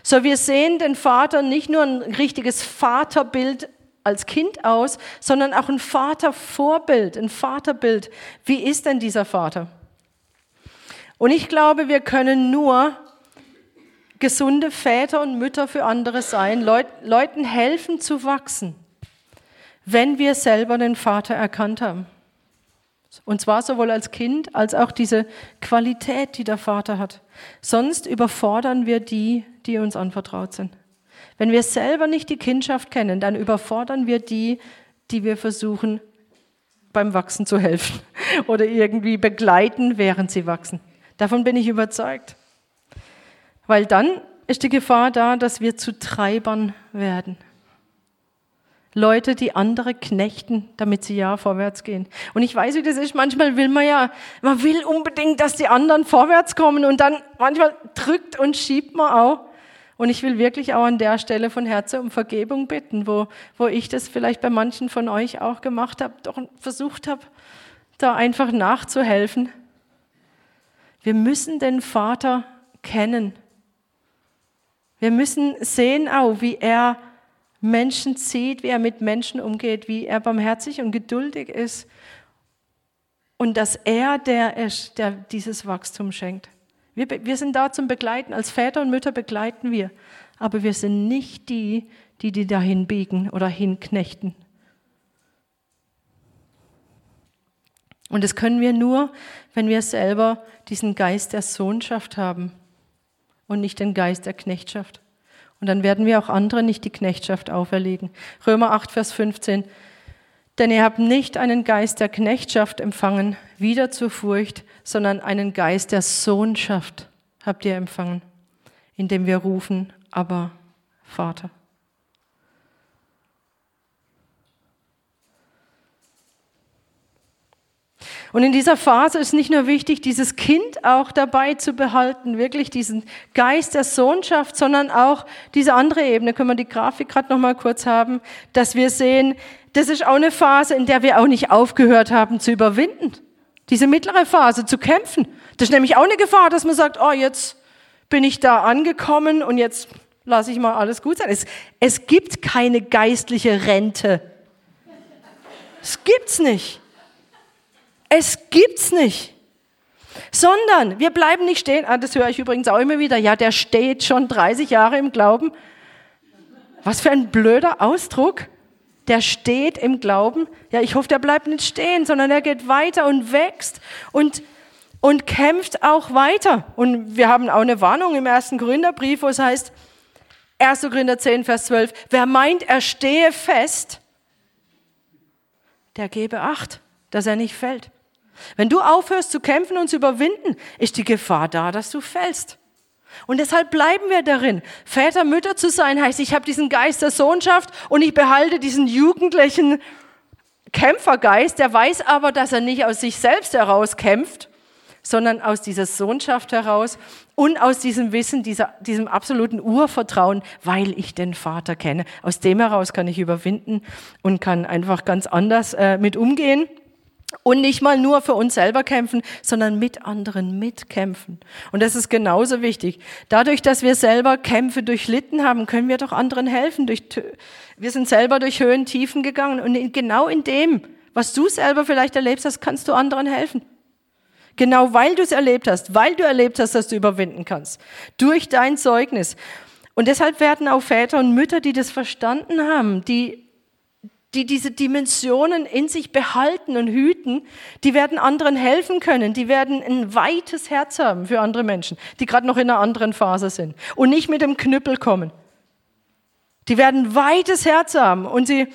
So, wir sehen den Vater nicht nur ein richtiges Vaterbild als Kind aus, sondern auch ein Vatervorbild, ein Vaterbild. Wie ist denn dieser Vater? Und ich glaube, wir können nur gesunde Väter und Mütter für andere sein, Leut, Leuten helfen zu wachsen, wenn wir selber den Vater erkannt haben. Und zwar sowohl als Kind als auch diese Qualität, die der Vater hat. Sonst überfordern wir die, die uns anvertraut sind. Wenn wir selber nicht die Kindschaft kennen, dann überfordern wir die, die wir versuchen beim Wachsen zu helfen oder irgendwie begleiten, während sie wachsen. Davon bin ich überzeugt. Weil dann ist die Gefahr da, dass wir zu Treibern werden. Leute, die andere knechten, damit sie ja vorwärts gehen. Und ich weiß, wie das ist. Manchmal will man ja, man will unbedingt, dass die anderen vorwärts kommen und dann manchmal drückt und schiebt man auch. Und ich will wirklich auch an der Stelle von Herzen um Vergebung bitten, wo, wo ich das vielleicht bei manchen von euch auch gemacht habe, doch versucht habe, da einfach nachzuhelfen. Wir müssen den Vater kennen. Wir müssen sehen auch, wie er Menschen sieht, wie er mit Menschen umgeht, wie er barmherzig und geduldig ist und dass er der ist, der dieses Wachstum schenkt. Wir, wir sind da zum Begleiten, als Väter und Mütter begleiten wir, aber wir sind nicht die, die die dahin biegen oder hinknechten. Und das können wir nur, wenn wir selber diesen Geist der Sohnschaft haben und nicht den Geist der Knechtschaft. Und dann werden wir auch anderen nicht die Knechtschaft auferlegen. Römer 8, Vers 15. Denn ihr habt nicht einen Geist der Knechtschaft empfangen, wieder zur Furcht, sondern einen Geist der Sohnschaft habt ihr empfangen, indem wir rufen, aber Vater. Und in dieser Phase ist nicht nur wichtig, dieses Kind auch dabei zu behalten, wirklich diesen Geist der Sohnschaft, sondern auch diese andere Ebene, können wir die Grafik gerade noch mal kurz haben, dass wir sehen, das ist auch eine Phase, in der wir auch nicht aufgehört haben zu überwinden. Diese mittlere Phase zu kämpfen. Das ist nämlich auch eine Gefahr, dass man sagt, oh, jetzt bin ich da angekommen und jetzt lasse ich mal alles gut sein. Es, es gibt keine geistliche Rente. Es gibt's nicht. Es gibt's nicht. Sondern wir bleiben nicht stehen. Ah, das höre ich übrigens auch immer wieder. Ja, der steht schon 30 Jahre im Glauben. Was für ein blöder Ausdruck. Der steht im Glauben. Ja, ich hoffe, der bleibt nicht stehen, sondern er geht weiter und wächst und, und kämpft auch weiter. Und wir haben auch eine Warnung im ersten Gründerbrief, wo es heißt, 1. Gründer 10, Vers 12, wer meint, er stehe fest, der gebe Acht, dass er nicht fällt. Wenn du aufhörst zu kämpfen und zu überwinden, ist die Gefahr da, dass du fällst. Und deshalb bleiben wir darin. Väter, Mütter zu sein heißt, ich habe diesen Geist der Sohnschaft und ich behalte diesen jugendlichen Kämpfergeist, der weiß aber, dass er nicht aus sich selbst heraus kämpft, sondern aus dieser Sohnschaft heraus und aus diesem Wissen, dieser, diesem absoluten Urvertrauen, weil ich den Vater kenne. Aus dem heraus kann ich überwinden und kann einfach ganz anders äh, mit umgehen. Und nicht mal nur für uns selber kämpfen, sondern mit anderen mitkämpfen. Und das ist genauso wichtig. Dadurch, dass wir selber Kämpfe durchlitten haben, können wir doch anderen helfen. wir sind selber durch Höhen, Tiefen gegangen. Und genau in dem, was du selber vielleicht erlebst hast, kannst du anderen helfen. Genau weil du es erlebt hast, weil du erlebt hast, dass du überwinden kannst. Durch dein Zeugnis. Und deshalb werden auch Väter und Mütter, die das verstanden haben, die, die diese Dimensionen in sich behalten und hüten, die werden anderen helfen können. Die werden ein weites Herz haben für andere Menschen, die gerade noch in einer anderen Phase sind und nicht mit dem Knüppel kommen. Die werden weites Herz haben und sie,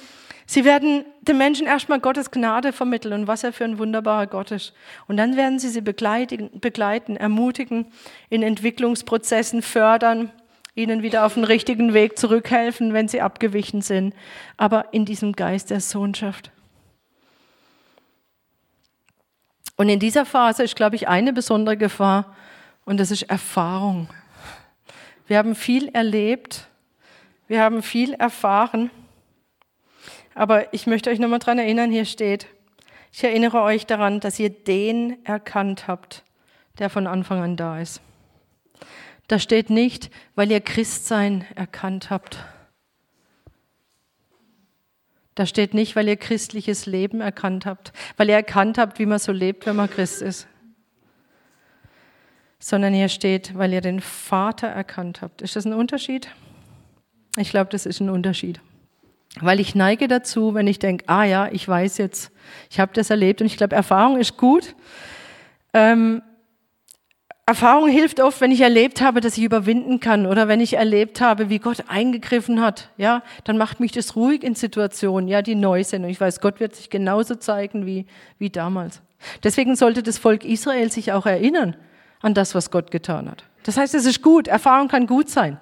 sie werden den Menschen erstmal Gottes Gnade vermitteln und was er für ein wunderbarer Gott ist. Und dann werden sie sie begleiten, begleiten ermutigen, in Entwicklungsprozessen fördern, ihnen wieder auf den richtigen Weg zurückhelfen, wenn sie abgewichen sind, aber in diesem Geist der Sohnschaft. Und in dieser Phase ist, glaube ich, eine besondere Gefahr und das ist Erfahrung. Wir haben viel erlebt, wir haben viel erfahren, aber ich möchte euch nochmal daran erinnern, hier steht, ich erinnere euch daran, dass ihr den erkannt habt, der von Anfang an da ist. Da steht nicht, weil ihr Christsein erkannt habt. Da steht nicht, weil ihr christliches Leben erkannt habt, weil ihr erkannt habt, wie man so lebt, wenn man Christ ist. Sondern hier steht, weil ihr den Vater erkannt habt. Ist das ein Unterschied? Ich glaube, das ist ein Unterschied. Weil ich neige dazu, wenn ich denke, ah ja, ich weiß jetzt, ich habe das erlebt und ich glaube, Erfahrung ist gut. Ähm, Erfahrung hilft oft, wenn ich erlebt habe, dass ich überwinden kann oder wenn ich erlebt habe, wie Gott eingegriffen hat. Ja, dann macht mich das ruhig in Situationen, ja, die neu sind. Und ich weiß, Gott wird sich genauso zeigen wie, wie damals. Deswegen sollte das Volk Israel sich auch erinnern an das, was Gott getan hat. Das heißt, es ist gut. Erfahrung kann gut sein.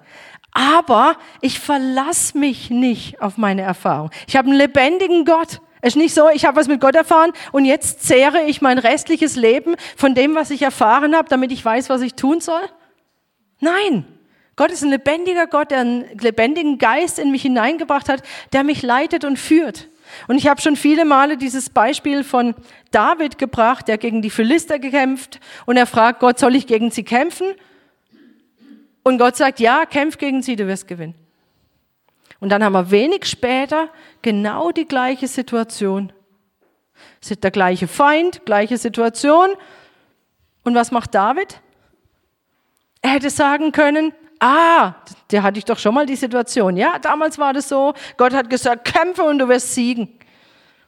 Aber ich verlasse mich nicht auf meine Erfahrung. Ich habe einen lebendigen Gott. Es ist nicht so, ich habe was mit Gott erfahren und jetzt zehre ich mein restliches Leben von dem, was ich erfahren habe, damit ich weiß, was ich tun soll. Nein, Gott ist ein lebendiger Gott, der einen lebendigen Geist in mich hineingebracht hat, der mich leitet und führt. Und ich habe schon viele Male dieses Beispiel von David gebracht, der gegen die Philister gekämpft und er fragt Gott, soll ich gegen sie kämpfen? Und Gott sagt, ja, kämpf gegen sie, du wirst gewinnen. Und dann haben wir wenig später genau die gleiche Situation. Es ist der gleiche Feind, gleiche Situation. Und was macht David? Er hätte sagen können, ah, der hatte ich doch schon mal die Situation. Ja, damals war das so. Gott hat gesagt, kämpfe und du wirst siegen.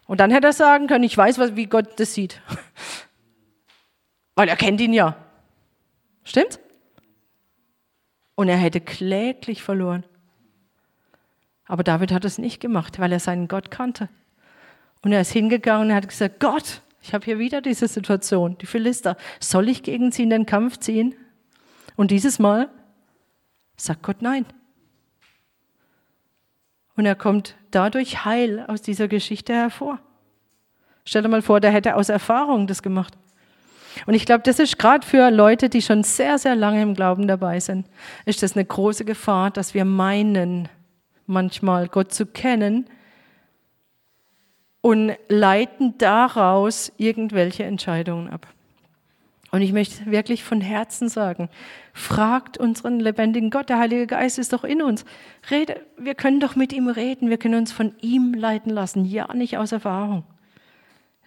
Und dann hätte er sagen können, ich weiß, wie Gott das sieht. Weil er kennt ihn ja. Stimmt's? Und er hätte kläglich verloren. Aber David hat es nicht gemacht, weil er seinen Gott kannte. Und er ist hingegangen und hat gesagt, Gott, ich habe hier wieder diese Situation, die Philister, soll ich gegen sie in den Kampf ziehen? Und dieses Mal sagt Gott nein. Und er kommt dadurch heil aus dieser Geschichte hervor. Stell dir mal vor, der hätte aus Erfahrung das gemacht. Und ich glaube, das ist gerade für Leute, die schon sehr, sehr lange im Glauben dabei sind, ist das eine große Gefahr, dass wir meinen, manchmal Gott zu kennen und leiten daraus irgendwelche Entscheidungen ab. Und ich möchte wirklich von Herzen sagen, fragt unseren lebendigen Gott, der Heilige Geist ist doch in uns. Rede, wir können doch mit ihm reden, wir können uns von ihm leiten lassen, ja, nicht aus Erfahrung.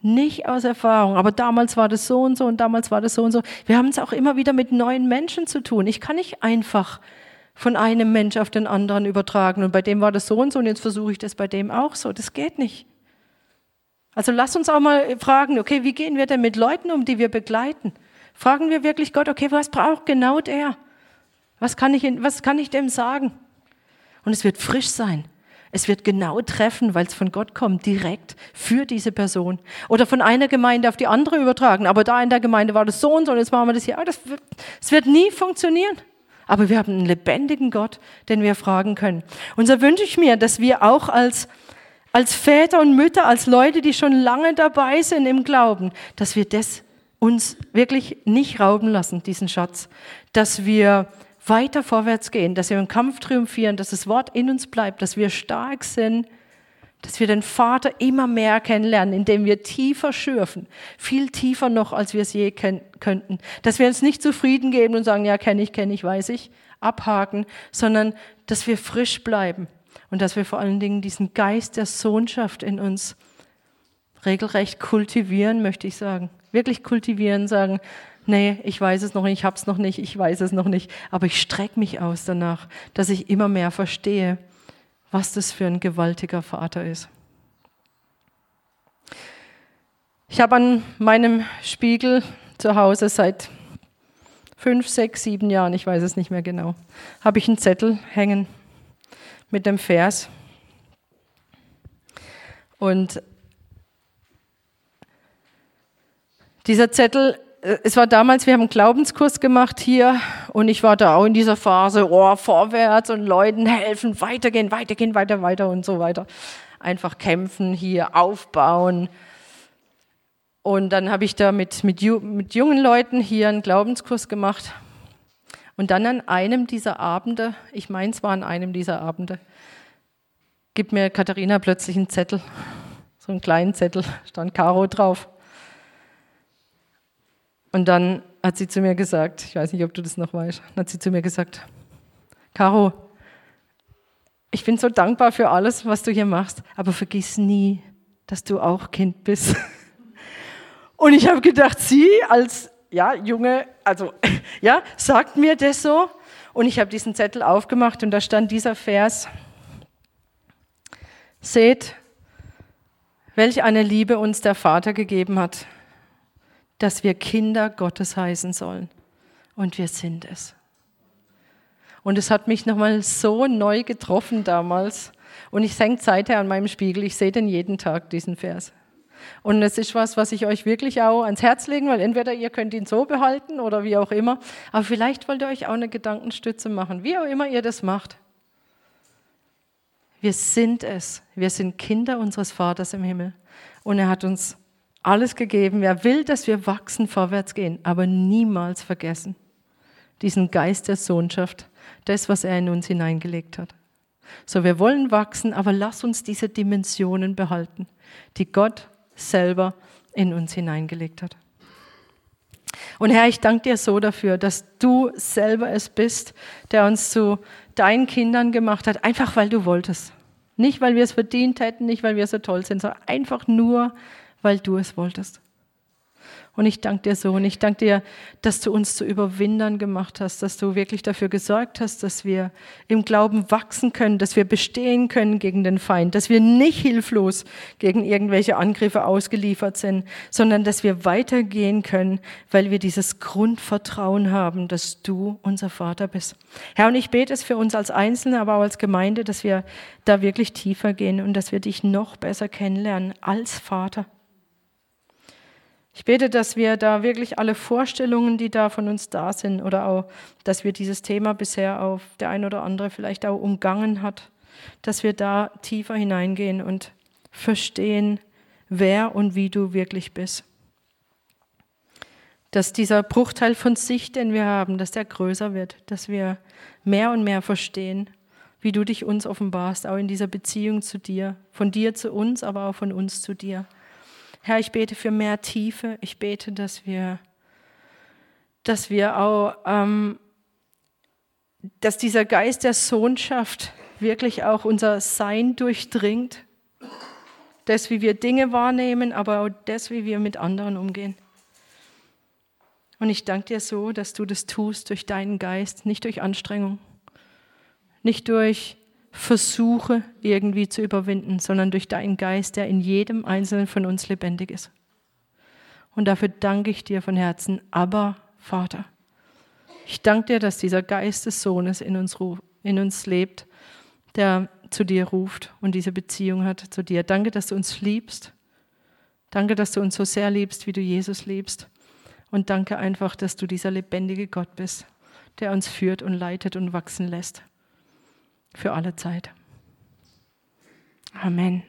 Nicht aus Erfahrung, aber damals war das so und so und damals war das so und so. Wir haben es auch immer wieder mit neuen Menschen zu tun. Ich kann nicht einfach von einem Mensch auf den anderen übertragen. Und bei dem war das so und so und jetzt versuche ich das bei dem auch so. Das geht nicht. Also lass uns auch mal fragen, okay, wie gehen wir denn mit Leuten um, die wir begleiten? Fragen wir wirklich Gott, okay, was braucht genau der? Was kann ich, was kann ich dem sagen? Und es wird frisch sein. Es wird genau treffen, weil es von Gott kommt, direkt für diese Person. Oder von einer Gemeinde auf die andere übertragen. Aber da in der Gemeinde war das so und so und jetzt machen wir das hier. Aber das das wird nie funktionieren. Aber wir haben einen lebendigen Gott, den wir fragen können. Und so wünsche ich mir, dass wir auch als, als Väter und Mütter, als Leute, die schon lange dabei sind im Glauben, dass wir das uns wirklich nicht rauben lassen, diesen Schatz. Dass wir weiter vorwärts gehen, dass wir im Kampf triumphieren, dass das Wort in uns bleibt, dass wir stark sind, dass wir den Vater immer mehr kennenlernen, indem wir tiefer schürfen, viel tiefer noch, als wir es je könnten. Dass wir uns nicht zufrieden geben und sagen, ja, kenne ich, kenne ich, weiß ich, abhaken, sondern dass wir frisch bleiben und dass wir vor allen Dingen diesen Geist der Sohnschaft in uns regelrecht kultivieren, möchte ich sagen. Wirklich kultivieren, sagen, nee, ich weiß es noch nicht, ich habe es noch nicht, ich weiß es noch nicht, aber ich strecke mich aus danach, dass ich immer mehr verstehe, was das für ein gewaltiger Vater ist. Ich habe an meinem Spiegel zu Hause seit fünf, sechs, sieben Jahren, ich weiß es nicht mehr genau, habe ich einen Zettel hängen mit dem Vers. Und dieser Zettel äh, es war damals, wir haben einen Glaubenskurs gemacht hier und ich war da auch in dieser Phase, oh, vorwärts und Leuten helfen, weitergehen, weitergehen, weiter, weiter und so weiter. Einfach kämpfen hier, aufbauen. Und dann habe ich da mit, mit, mit jungen Leuten hier einen Glaubenskurs gemacht. Und dann an einem dieser Abende, ich meine es war an einem dieser Abende, gibt mir Katharina plötzlich einen Zettel, so einen kleinen Zettel, stand Caro drauf. Und dann hat sie zu mir gesagt, ich weiß nicht, ob du das noch weißt, hat sie zu mir gesagt, Caro, ich bin so dankbar für alles, was du hier machst, aber vergiss nie, dass du auch Kind bist. Und ich habe gedacht, sie als ja, Junge, also ja, sagt mir das so. Und ich habe diesen Zettel aufgemacht und da stand dieser Vers. Seht, welch eine Liebe uns der Vater gegeben hat, dass wir Kinder Gottes heißen sollen. Und wir sind es. Und es hat mich nochmal so neu getroffen damals. Und ich hänge seither an meinem Spiegel. Ich sehe den jeden Tag, diesen Vers. Und es ist was, was ich euch wirklich auch ans Herz legen, weil entweder ihr könnt ihn so behalten oder wie auch immer. Aber vielleicht wollt ihr euch auch eine Gedankenstütze machen, wie auch immer ihr das macht. Wir sind es. Wir sind Kinder unseres Vaters im Himmel. Und er hat uns alles gegeben. Er will, dass wir wachsen, vorwärts gehen, aber niemals vergessen diesen Geist der Sohnschaft, das, was er in uns hineingelegt hat. So, wir wollen wachsen, aber lass uns diese Dimensionen behalten, die Gott selber in uns hineingelegt hat. Und Herr, ich danke dir so dafür, dass du selber es bist, der uns zu deinen Kindern gemacht hat, einfach weil du wolltest. Nicht, weil wir es verdient hätten, nicht, weil wir so toll sind, sondern einfach nur, weil du es wolltest. Und ich danke dir so und ich danke dir, dass du uns zu Überwindern gemacht hast, dass du wirklich dafür gesorgt hast, dass wir im Glauben wachsen können, dass wir bestehen können gegen den Feind, dass wir nicht hilflos gegen irgendwelche Angriffe ausgeliefert sind, sondern dass wir weitergehen können, weil wir dieses Grundvertrauen haben, dass du unser Vater bist. Herr, und ich bete es für uns als Einzelne, aber auch als Gemeinde, dass wir da wirklich tiefer gehen und dass wir dich noch besser kennenlernen als Vater. Ich bete, dass wir da wirklich alle Vorstellungen, die da von uns da sind, oder auch, dass wir dieses Thema bisher auf der ein oder andere vielleicht auch umgangen hat, dass wir da tiefer hineingehen und verstehen, wer und wie du wirklich bist. Dass dieser Bruchteil von Sicht, den wir haben, dass der größer wird, dass wir mehr und mehr verstehen, wie du dich uns offenbarst, auch in dieser Beziehung zu dir, von dir zu uns, aber auch von uns zu dir. Herr, ich bete für mehr Tiefe. Ich bete, dass wir, dass wir auch, ähm, dass dieser Geist der Sohnschaft wirklich auch unser Sein durchdringt. Das, wie wir Dinge wahrnehmen, aber auch das, wie wir mit anderen umgehen. Und ich danke dir so, dass du das tust durch deinen Geist, nicht durch Anstrengung, nicht durch Versuche irgendwie zu überwinden, sondern durch deinen Geist, der in jedem Einzelnen von uns lebendig ist. Und dafür danke ich dir von Herzen, aber Vater, ich danke dir, dass dieser Geist des Sohnes in uns, in uns lebt, der zu dir ruft und diese Beziehung hat zu dir. Danke, dass du uns liebst. Danke, dass du uns so sehr liebst, wie du Jesus liebst. Und danke einfach, dass du dieser lebendige Gott bist, der uns führt und leitet und wachsen lässt für alle Zeit. Amen.